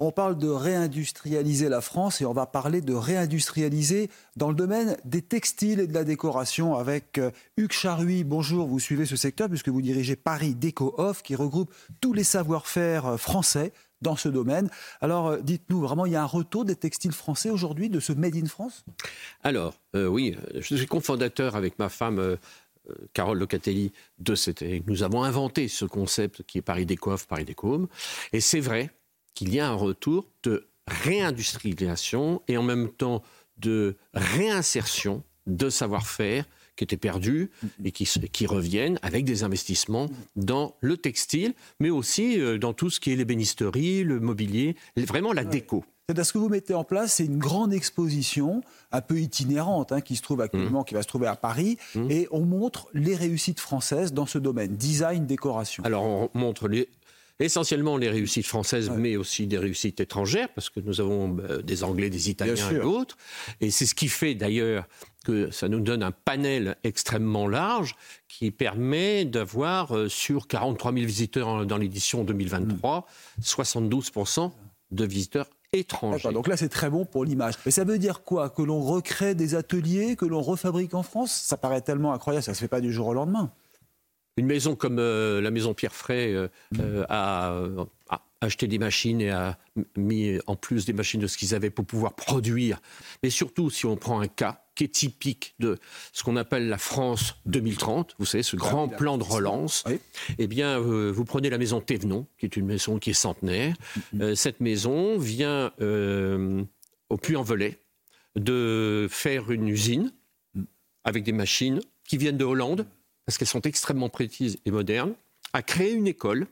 On parle de réindustrialiser la France et on va parler de réindustrialiser dans le domaine des textiles et de la décoration avec euh, Hugues Charuy. Bonjour, vous suivez ce secteur puisque vous dirigez Paris Déco Off qui regroupe tous les savoir-faire euh, français dans ce domaine. Alors, euh, dites-nous, vraiment, il y a un retour des textiles français aujourd'hui, de ce Made in France? Alors, oui, je suis cofondateur avec ma femme. Carole Locatelli de cette. Nous avons inventé ce concept qui est Paris Déco Off, Paris Déco Home. Et c'est vrai qu'il y a un retour de réindustrialisation et en même temps de réinsertion de savoir-faire qui étaient perdus et qui, qui, reviennent avec des investissements dans le textile, mais aussi euh, dans tout ce qui est l'ébénisterie, le mobilier, vraiment la déco. Ce que vous mettez en place, c'est une grande exposition, un peu itinérante, hein, qui se trouve actuellement, mmh. qui va se trouver à Paris, mmh. et on montre les réussites françaises dans ce domaine, design, décoration. Alors on montre les, essentiellement les réussites françaises, mais aussi des réussites étrangères, parce que nous avons bah, des Anglais, des Italiens et d'autres. Et c'est ce qui fait d'ailleurs que ça nous donne un panel extrêmement large qui permet d'avoir euh, sur 43 000 visiteurs dans l'édition 2023, 72% de visiteurs étrangers. Donc là, c'est très bon pour l'image. Mais ça veut dire quoi? Que l'on recrée des ateliers, que l'on refabrique en France? Ça paraît tellement incroyable, ça ne se fait pas du jour au lendemain. Une maison comme euh, la maison Pierre Fray euh, euh, a, acheté des machines et a mis en plus des machines de ce qu'ils avaient pour pouvoir produire. Mais surtout, si on prend un cas qui est typique de ce qu'on appelle la France 2030, vous savez, ce grand plan de relance, eh bien, vous prenez la maison Thévenon, qui est une maison qui est centenaire. Mm-hmm. cette maison vient au Puy-en-Velay de faire une usine mm. avec des machines qui viennent de Hollande, parce qu'elles sont extrêmement précises et modernes, a créé une école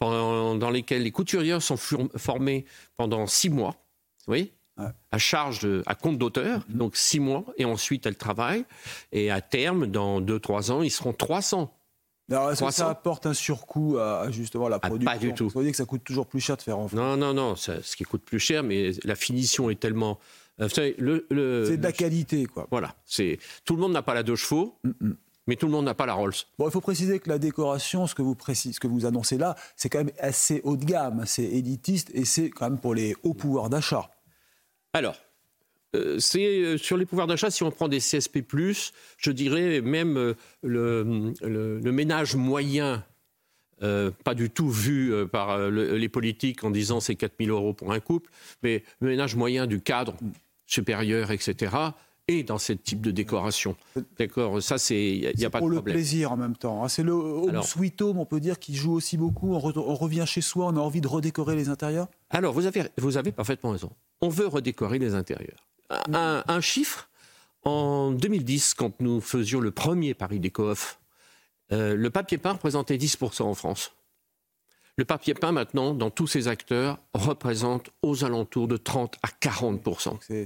dans laquelle les couturières sont formées pendant six mois, oui, à charge, à compte d'auteur, mm-hmm. donc six mois, et ensuite elles travaillent, et à terme, dans deux, trois ans, ils seront 300. Alors, est-ce que ça apporte un surcoût à justement la production ah, Pas du tout. Vous voyez que ça coûte toujours plus cher de faire en France. Non, non, non. ce qui coûte plus cher, mais la finition est tellement. Euh, c'est de la qualité, quoi. Voilà. C'est tout le monde n'a pas la deux chevaux. Mais tout le monde n'a pas la Rolls. Bon, il faut préciser que la décoration, ce que vous, ce que vous annoncez là, c'est quand même assez haut de gamme, c'est élitiste et c'est quand même pour les hauts pouvoirs d'achat. Alors, euh, c'est euh, sur les pouvoirs d'achat, si on prend des CSP, je dirais même euh, le, ménage moyen, pas du tout vu par les politiques en disant c'est 4 000 euros pour un couple, mais le ménage moyen du cadre supérieur, etc et dans ce type de décoration. D'accord, ça c'est il n'y a, pas de problème. pour le plaisir en même temps. Hein. C'est le home sweet home, on peut dire, qui joue aussi beaucoup. On, revient chez soi, on a envie de redécorer les intérieurs. Alors vous avez vous avez parfaitement raison. On veut redécorer les intérieurs. Un, chiffre en 2010, quand nous faisions le premier Paris Déco Off, euh, le papier peint représentait 10% en France. Le papier peint, maintenant, dans tous ses acteurs, représente aux alentours de 30 à 40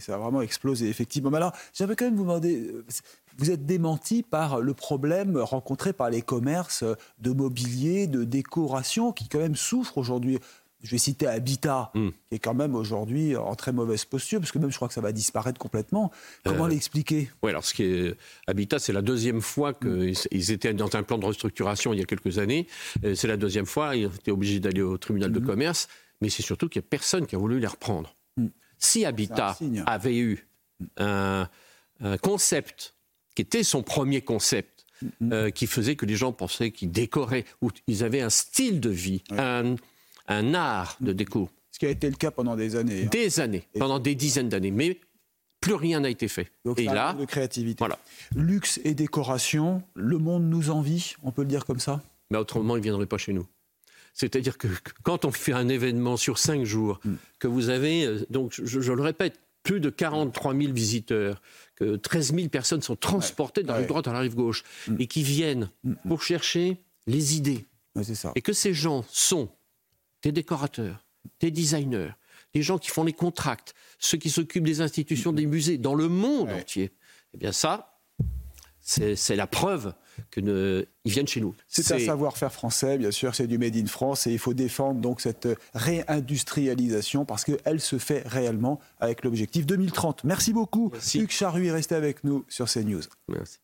Ça a vraiment explosé, effectivement. Mais alors, j'avais quand même vous demander, euh, vous êtes démenti par le problème rencontré par les commerces de mobilier, de décoration, qui quand même souffrent aujourd'hui je vais citer Habitat, hmm. qui est quand même aujourd'hui en très mauvaise posture, parce que même je crois que ça va disparaître complètement. Comment euh, l'expliquer? Oui, alors ce qui est Habitat, c'est la deuxième fois qu'ils hmm. étaient dans un plan de restructuration il y a quelques années. Euh, c'est la deuxième fois, ils étaient obligés d'aller au tribunal de hmm. commerce, mais c'est surtout qu'il n'y a personne qui a voulu les reprendre. Si Habitat avait eu un, concept qui était son premier concept, euh, qui faisait que les gens pensaient qu'ils décoraient, ou ils avaient un style de vie, un un art de déco. Ce qui a été le cas pendant des années. Hein. Des années, pendant des dizaines d'années. Mais plus rien n'a été fait. Donc, et là, de créativité. Voilà. Luxe et décoration, le monde nous envie, on peut le dire comme ça? Mais autrement, il ne viendrait pas chez nous. C'est-à-dire que quand on fait un événement sur cinq jours, hmm. que vous avez, euh, donc je, le répète, plus de 43 000 visiteurs, que 13 000 personnes sont transportées de la rive droite à la rive gauche, hmm. et qui viennent hmm. pour chercher les idées, ça. Et que ces gens sont des décorateurs, des designers, des gens qui font les contracts, ceux qui s'occupent des institutions, des musées dans le monde entier. Eh bien ça, c'est la preuve qu'ils viennent chez nous. C'est un savoir-faire français, bien sûr, c'est du Made in France et il faut défendre donc cette réindustrialisation parce qu'elle se fait réellement avec l'objectif 2030. Merci beaucoup, Merci. Hugues Charruy, restez avec nous sur CNews. Merci.